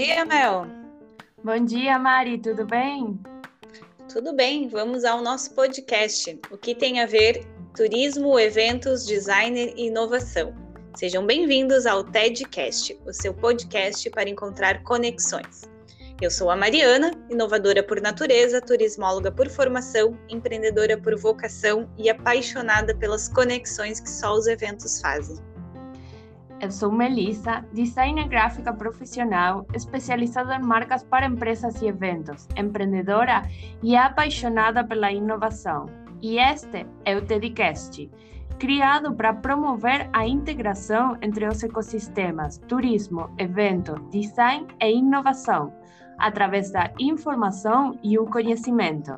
dia, Mel. Bom dia, Mari, tudo bem? Tudo bem, vamos ao nosso podcast. O que tem a ver turismo, eventos, design e inovação. Sejam bem-vindos ao TEDcast, o seu podcast para encontrar conexões. Eu sou a Mariana, inovadora por natureza, turismóloga por formação, empreendedora por vocação e apaixonada pelas conexões que só os eventos fazem. Eu sou Melissa, designer gráfica profissional, especializada em marcas para empresas e eventos, empreendedora e apaixonada pela inovação. E este é o TEDcast, criado para promover a integração entre os ecossistemas turismo, evento, design e inovação, através da informação e o conhecimento.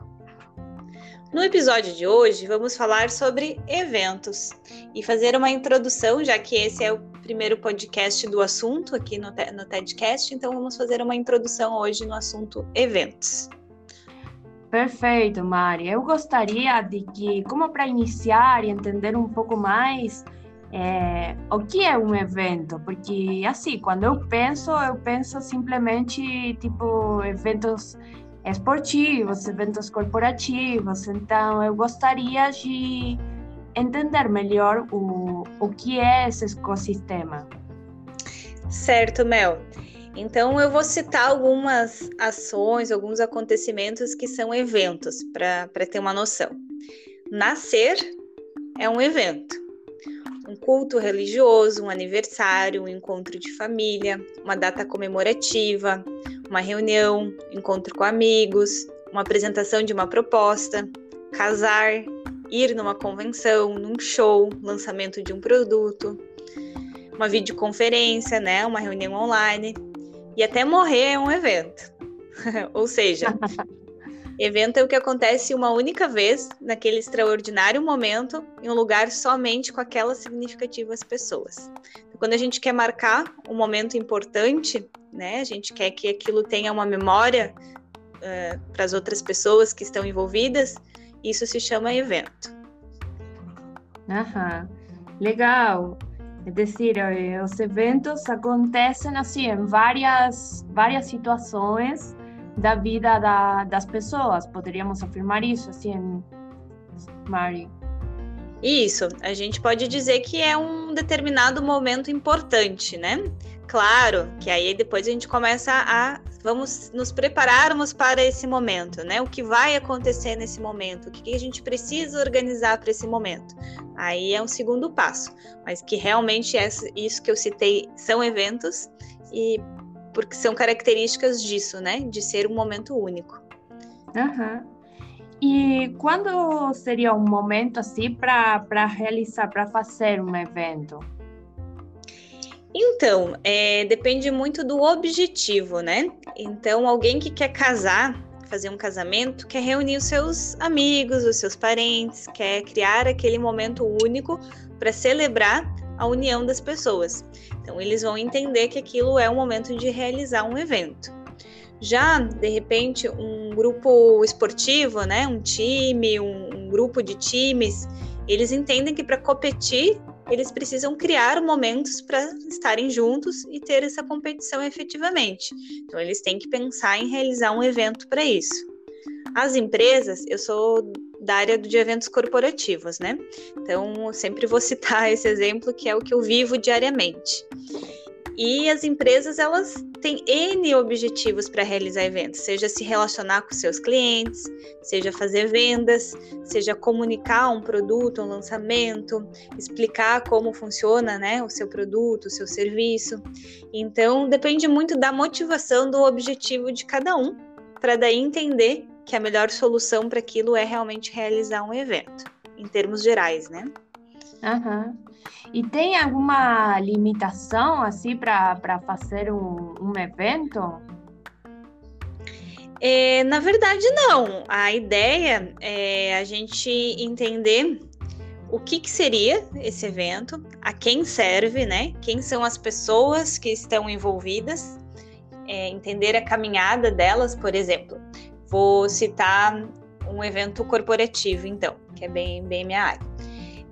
No episódio de hoje, vamos falar sobre eventos e fazer uma introdução, já que esse é o primeiro podcast do assunto aqui no, no TEDcast, então vamos fazer uma introdução hoje no assunto eventos. Perfeito, Mari. Eu gostaria de que, como para iniciar e entender um pouco mais é, o que é um evento, porque assim, quando eu penso, eu penso simplesmente tipo eventos esportivos, eventos corporativos. Então, eu gostaria de entender melhor o, o que é esse ecossistema. Certo, Mel. Então, eu vou citar algumas ações, alguns acontecimentos que são eventos, para ter uma noção. Nascer é um evento. Um culto religioso, um aniversário, um encontro de família, uma data comemorativa, uma reunião, encontro com amigos, uma apresentação de uma proposta, casar, ir numa convenção, num show, lançamento de um produto, uma videoconferência, né, uma reunião online e até morrer é um evento. Ou seja, evento é o que acontece uma única vez naquele extraordinário momento em um lugar somente com aquelas significativas pessoas. Então, quando a gente quer marcar um momento importante, né, a gente quer que aquilo tenha uma memória uh, para as outras pessoas que estão envolvidas, isso se chama evento. Aham, legal. É dizer, eh, os eventos acontecem assim em várias várias situações da vida da, das pessoas. Poderíamos afirmar isso assim, Mari? Isso, a gente pode dizer que é um determinado momento importante, né? Claro que aí depois a gente começa a vamos nos prepararmos para esse momento, né? O que vai acontecer nesse momento? O que a gente precisa organizar para esse momento? Aí é um segundo passo, mas que realmente é isso que eu citei são eventos e porque são características disso, né? De ser um momento único. Uhum. E quando seria um momento assim para realizar, para fazer um evento? Então, é, depende muito do objetivo, né? Então, alguém que quer casar, fazer um casamento, quer reunir os seus amigos, os seus parentes, quer criar aquele momento único para celebrar a união das pessoas. Então, eles vão entender que aquilo é o momento de realizar um evento. Já, de repente, um grupo esportivo, né, um time, um, um grupo de times, eles entendem que para competir eles precisam criar momentos para estarem juntos e ter essa competição efetivamente. Então, eles têm que pensar em realizar um evento para isso. As empresas, eu sou da área de eventos corporativos, né? Então, sempre vou citar esse exemplo que é o que eu vivo diariamente. E as empresas, elas têm N objetivos para realizar eventos, seja se relacionar com seus clientes, seja fazer vendas, seja comunicar um produto, um lançamento, explicar como funciona né, o seu produto, o seu serviço. Então, depende muito da motivação, do objetivo de cada um, para daí entender que a melhor solução para aquilo é realmente realizar um evento, em termos gerais, né? Uhum. E tem alguma limitação assim para fazer um, um evento? É, na verdade, não. A ideia é a gente entender o que, que, seria esse evento, a quem serve, né? Quem são as pessoas que estão envolvidas, é, entender a caminhada delas, por exemplo. Vou citar um evento corporativo, então, que é bem, bem minha área.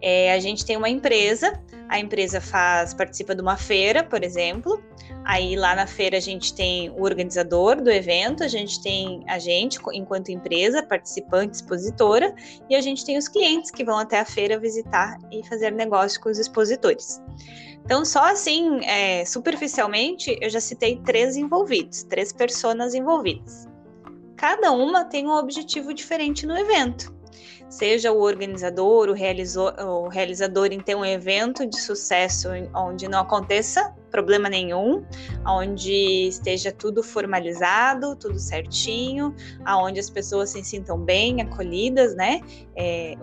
É, a gente tem uma empresa, a empresa faz participa de uma feira, por exemplo. Aí lá na feira a gente tem o organizador do evento, a gente tem a gente enquanto empresa, participante, expositora, e a gente tem os clientes que vão até a feira visitar e fazer negócio com os expositores. Então, só assim, é, superficialmente, eu já citei três envolvidos, três pessoas envolvidas. Cada uma tem um objetivo diferente no evento seja o organizador, o, realizor, o realizador em ter um evento de sucesso onde não aconteça problema nenhum, onde esteja tudo formalizado, tudo certinho, aonde as pessoas se sintam bem, acolhidas, né? É,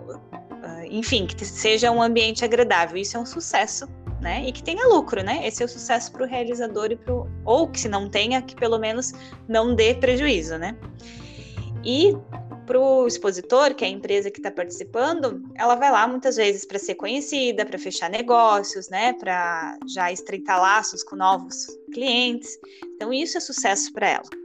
enfim, que seja um ambiente agradável. Isso é um sucesso, né? E que tenha lucro, né? Esse é o sucesso para o realizador e para ou que se não tenha, que pelo menos não dê prejuízo, né? E para o expositor, que é a empresa que está participando, ela vai lá muitas vezes para ser conhecida, para fechar negócios, né, para já estreitar laços com novos clientes. Então, isso é sucesso para ela.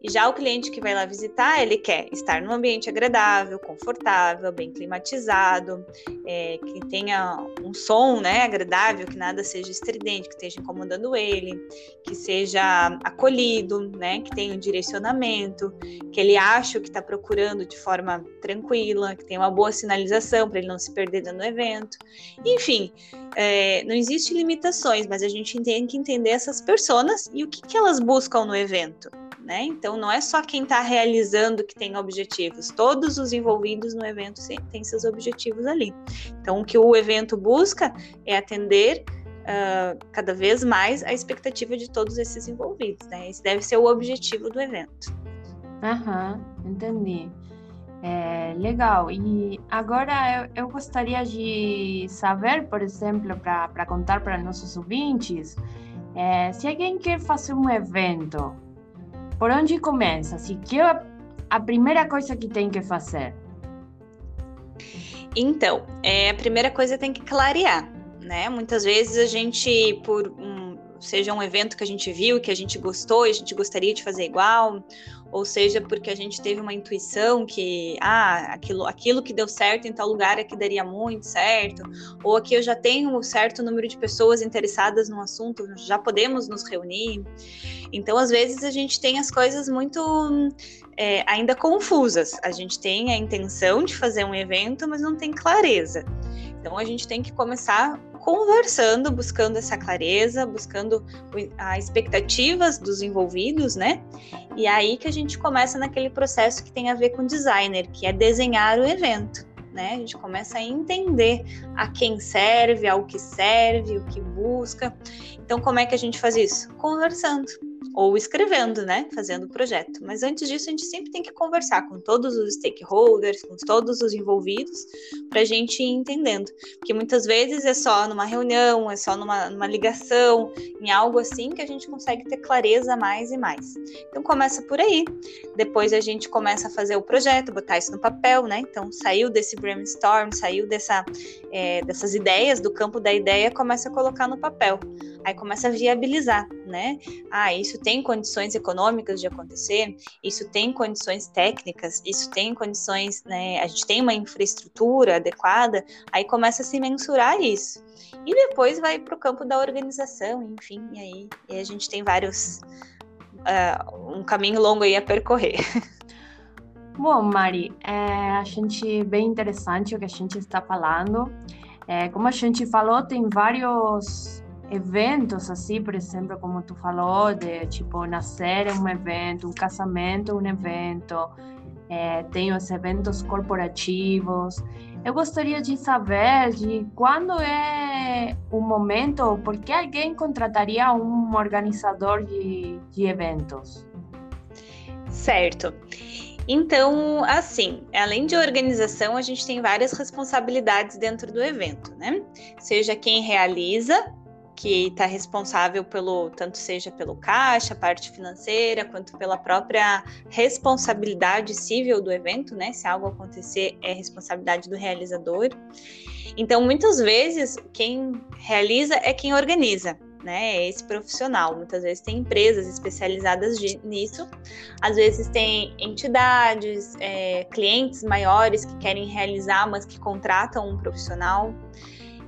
E já o cliente que vai lá visitar, ele quer estar num ambiente agradável, confortável, bem climatizado, é, que tenha um som né, agradável, que nada seja estridente, que esteja incomodando ele, que seja acolhido, né, que tenha um direcionamento, que ele ache o que está procurando de forma tranquila, que tenha uma boa sinalização para ele não se perder no evento. Enfim, é, não existe limitações, mas a gente tem que entender essas pessoas e o que, que elas buscam no evento né? Então não é só quem está realizando que tem objetivos, todos os envolvidos no evento têm seus objetivos ali. Então o que o evento busca é atender uh, cada vez mais a expectativa de todos esses envolvidos, né? Esse deve ser o objetivo do evento. Aham, entendi. É, legal. E agora eu, eu, gostaria de saber, por exemplo, para contar para nossos ouvintes, é, se alguém quer fazer um evento por onde começa? Assim, que é a primeira coisa que tem que fazer? Então, é, a primeira coisa tem que clarear, né? Muitas vezes a gente, por um, seja um evento que a gente viu, que a gente gostou e a gente gostaria de fazer igual, ou seja, porque a gente teve uma intuição que ah, aquilo, aquilo que deu certo em tal lugar é que daria muito certo, ou aqui eu já tenho um certo número de pessoas interessadas no assunto, já podemos nos reunir. Então, às vezes, a gente tem as coisas muito é, ainda confusas. A gente tem a intenção de fazer um evento, mas não tem clareza. Então, a gente tem que começar conversando, buscando essa clareza, buscando as expectativas dos envolvidos, né? E aí que a gente começa naquele processo que tem a ver com designer, que é desenhar o evento. Né? A gente começa a entender a quem serve, ao que serve, o que busca. Então, como é que a gente faz isso? Conversando ou escrevendo, né, fazendo o projeto. Mas antes disso, a gente sempre tem que conversar com todos os stakeholders, com todos os envolvidos, para a gente ir entendendo. Porque muitas vezes é só numa reunião, é só numa, numa ligação, em algo assim, que a gente consegue ter clareza mais e mais. Então começa por aí. Depois a gente começa a fazer o projeto, botar isso no papel, né? Então saiu desse brainstorm, saiu dessa, é, dessas ideias, do campo da ideia, começa a colocar no papel. Aí começa a viabilizar, né? Ah, isso tem condições econômicas de acontecer, isso tem condições técnicas, isso tem condições, né? A gente tem uma infraestrutura adequada, aí começa a se mensurar isso. E depois vai para o campo da organização, enfim, e aí e a gente tem vários. Uh, um caminho longo aí a percorrer. Bom, Mari, é, a gente bem interessante o que a gente está falando. É, como a gente falou, tem vários eventos assim, por exemplo, como tu falou, de tipo nascer um evento, um casamento um evento, é, tem os eventos corporativos. Eu gostaria de saber de quando é o momento, por que alguém contrataria um organizador de, de eventos? Certo. Então, assim, além de organização, a gente tem várias responsabilidades dentro do evento, né? Seja quem realiza, que está responsável pelo, tanto seja pelo caixa, parte financeira, quanto pela própria responsabilidade civil do evento, né? Se algo acontecer, é responsabilidade do realizador. Então, muitas vezes, quem realiza é quem organiza, né? É esse profissional. Muitas vezes tem empresas especializadas nisso, às vezes tem entidades, é, clientes maiores que querem realizar, mas que contratam um profissional.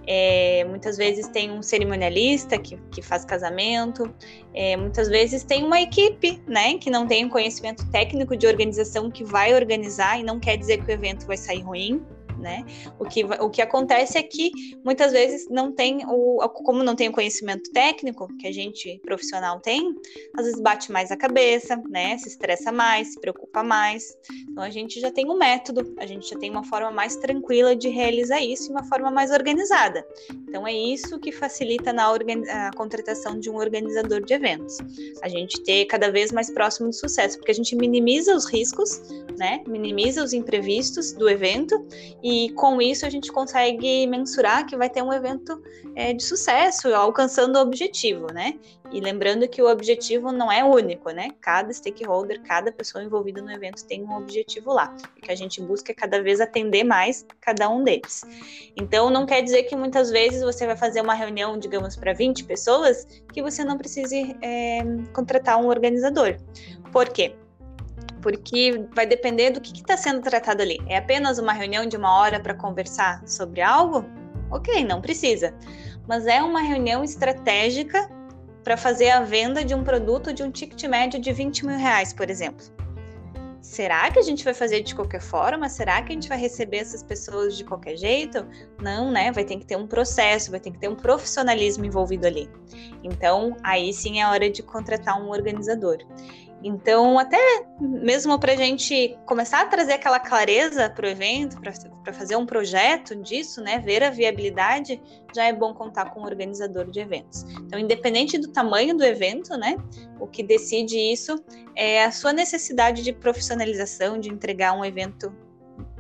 É, muitas vezes tem um cerimonialista que, que faz casamento, é, muitas vezes tem uma equipe, né, que não tem um conhecimento técnico de organização que vai organizar e não quer dizer que o evento vai sair ruim né? O que, o que acontece é que muitas vezes não tem o como não tem o conhecimento técnico que a gente profissional tem, às vezes bate mais a cabeça, né? Se estressa mais, se preocupa mais. Então a gente já tem um método, a gente já tem uma forma mais tranquila de realizar isso e uma forma mais organizada. Então é isso que facilita na a contratação de um organizador de eventos. A gente ter cada vez mais próximo do sucesso, porque a gente minimiza os riscos, né? Minimiza os imprevistos do evento e e com isso a gente consegue mensurar que vai ter um evento é, de sucesso, alcançando o objetivo, né? E lembrando que o objetivo não é único, né? Cada stakeholder, cada pessoa envolvida no evento tem um objetivo lá. E que a gente busca cada vez atender mais cada um deles. Então, não quer dizer que muitas vezes você vai fazer uma reunião, digamos, para 20 pessoas, que você não precise é, contratar um organizador. Por quê? Porque vai depender do que está sendo tratado ali. É apenas uma reunião de uma hora para conversar sobre algo? Ok, não precisa. Mas é uma reunião estratégica para fazer a venda de um produto de um ticket médio de 20 mil reais, por exemplo. Será que a gente vai fazer de qualquer forma? Será que a gente vai receber essas pessoas de qualquer jeito? Não, né? Vai ter que ter um processo, vai ter que ter um profissionalismo envolvido ali. Então, aí sim é hora de contratar um organizador. Então, até mesmo para a gente começar a trazer aquela clareza para o evento, para fazer um projeto disso, né, ver a viabilidade, já é bom contar com um organizador de eventos. Então, independente do tamanho do evento, né, o que decide isso é a sua necessidade de profissionalização, de entregar um evento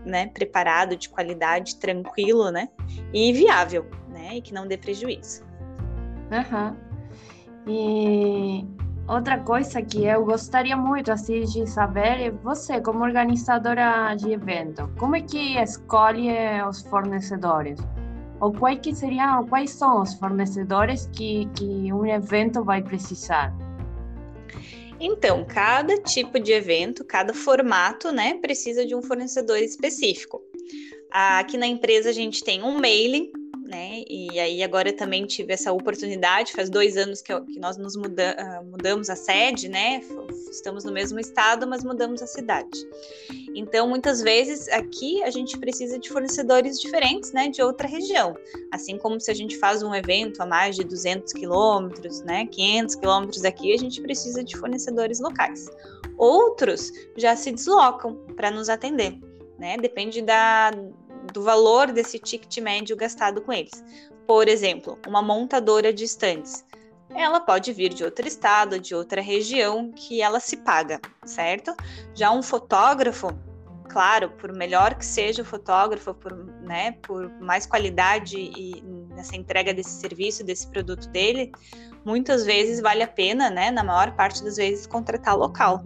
né, preparado, de qualidade, tranquilo, né, e viável, né, e que não dê prejuízo. Uhum. E Outra coisa que eu gostaria muito assim de saber é você, como organizadora de evento, como é que escolhe os fornecedores? Ou quais que seriam, quais são os fornecedores que, que um evento vai precisar? Então, cada tipo de evento, cada formato, né, precisa de um fornecedor específico. Aqui na empresa a gente tem um mailing né? E aí agora eu também tive essa oportunidade, faz dois anos que, eu, que nós nos muda, uh, mudamos a sede, né? Estamos no mesmo estado, mas mudamos a cidade. Então, muitas vezes aqui a gente precisa de fornecedores diferentes, né? De outra região. Assim como se a gente faz um evento a mais de 200 quilômetros, né? 500 quilômetros daqui, a gente precisa de fornecedores locais. Outros já se deslocam para nos atender. Né? Depende da, do valor desse ticket médio gastado com eles. Por exemplo, uma montadora de estantes. Ela pode vir de outro estado, de outra região que ela se paga, certo? Já um fotógrafo, claro, por melhor que seja o fotógrafo, por, né, por mais qualidade e nessa entrega desse serviço, desse produto dele, muitas vezes vale a pena, né, na maior parte das vezes, contratar local,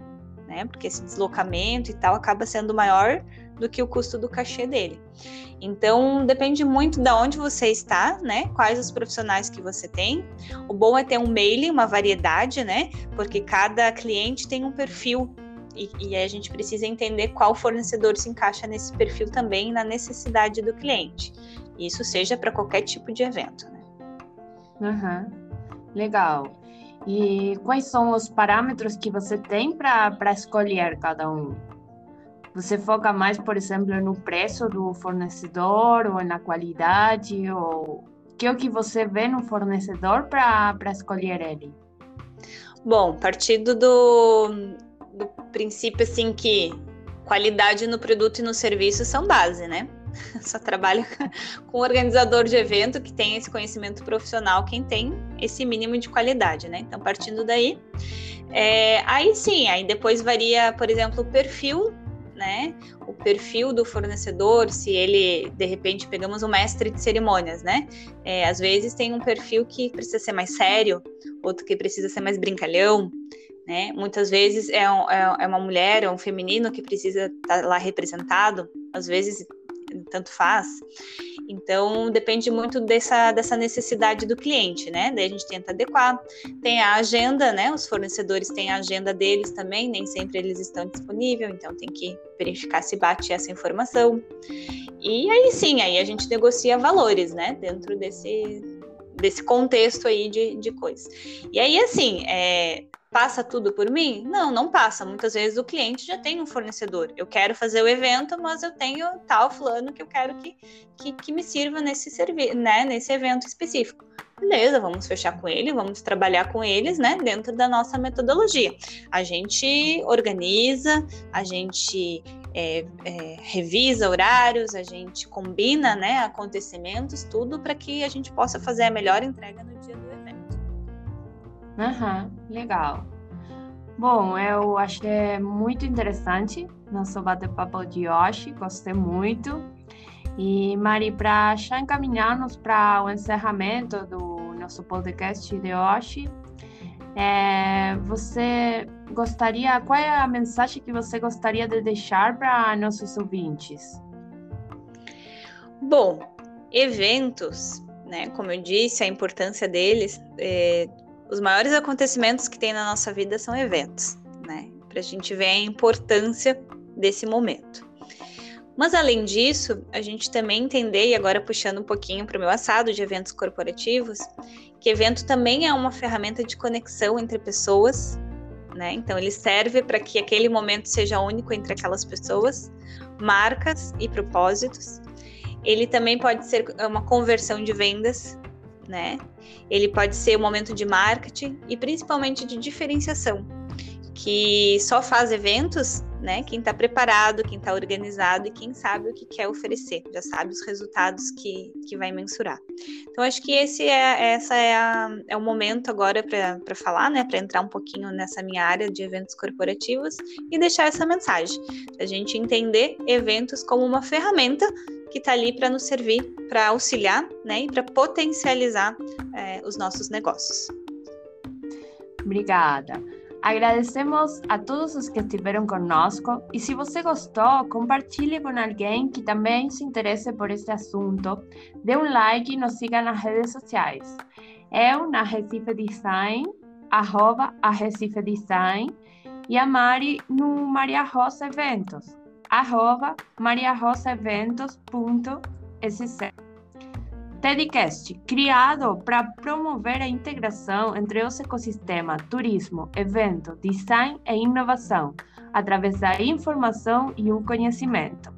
né? Porque esse deslocamento e tal acaba sendo maior do que o custo do cachê dele. Então, depende muito de onde você está, né? Quais os profissionais que você tem. O bom é ter um mailing, uma variedade, né? Porque cada cliente tem um perfil e, e a gente precisa entender qual fornecedor se encaixa nesse perfil também na necessidade do cliente. Isso seja para qualquer tipo de evento, né? Uhum. Legal. E quais são os parâmetros que você tem para escolher cada um? Você foca mais, por exemplo, no preço do fornecedor ou na qualidade? Ou que é o que você vê no fornecedor para escolher ele? Bom, partindo do, do princípio assim que qualidade no produto e no serviço são base, né? Só trabalha com organizador de evento que tem esse conhecimento profissional, quem tem esse mínimo de qualidade, né? Então, partindo daí, é, aí sim, aí depois varia, por exemplo, o perfil né? O perfil do fornecedor, se ele, de repente, pegamos um mestre de cerimônias, né? É, às vezes tem um perfil que precisa ser mais sério, outro que precisa ser mais brincalhão, né? Muitas vezes é, um, é, é uma mulher, é um feminino que precisa estar tá lá representado, às vezes tanto faz. Então, depende muito dessa, dessa necessidade do cliente, né? Daí a gente tenta adequar. Tem a agenda, né? Os fornecedores têm a agenda deles também, nem sempre eles estão disponíveis, então tem que verificar se bate essa informação. E aí sim, aí a gente negocia valores, né? Dentro desse, desse contexto aí de, de coisas. E aí, assim, é, passa tudo por mim? Não, não passa. Muitas vezes o cliente já tem um fornecedor. Eu quero fazer o evento, mas eu tenho tal fulano que eu quero que, que, que me sirva nesse, servi né, nesse evento específico. Beleza, vamos fechar com ele, vamos trabalhar com eles, né, dentro da nossa metodologia. A gente organiza, a gente é, é, revisa horários, a gente combina, né, acontecimentos, tudo para que a gente possa fazer a melhor entrega no dia. Aham, legal. Bom, eu achei muito interessante nosso bate-papo de hoje, gostei muito. E, Mari, para já encaminhar-nos para o encerramento do nosso podcast de hoje, é, você gostaria, qual é a mensagem que você gostaria de deixar para nossos ouvintes? Bom, eventos, né? Como eu disse, a importância deles, é, os maiores acontecimentos que tem na nossa vida são eventos, né? Para a gente ver a importância desse momento. Mas além disso, a gente também entender, e agora puxando um pouquinho para o meu assado de eventos corporativos, que evento também é uma ferramenta de conexão entre pessoas, né? Então ele serve para que aquele momento seja único entre aquelas pessoas, marcas e propósitos. Ele também pode ser uma conversão de vendas, né? Ele pode ser um momento de marketing e principalmente de diferenciação, que só faz eventos né? Quem está preparado, quem está organizado e quem sabe o que quer oferecer, já sabe os resultados que, que vai mensurar. Então, acho que esse é, essa é, a, é o momento agora para falar, né? Para entrar um pouquinho nessa minha área de eventos corporativos e deixar essa mensagem, a gente entender eventos como uma ferramenta que está ali para nos servir, para auxiliar, né? E para potencializar é, os nossos negócios. Obrigada. Agradecemos a todos os que estiveram conosco e se você gostou, compartilhe com alguém que também se interesse por este assunto, dê um like e nos siga nas redes sociais. Eu na Recife Design, arroba a Recife Design e a Mari no Maria Rosa Eventos, arroba mariarosaeventos.sc. TEDcast, criado para promover a integração entre os ecossistemas turismo, evento, design e inovação, através da informação e o conhecimento.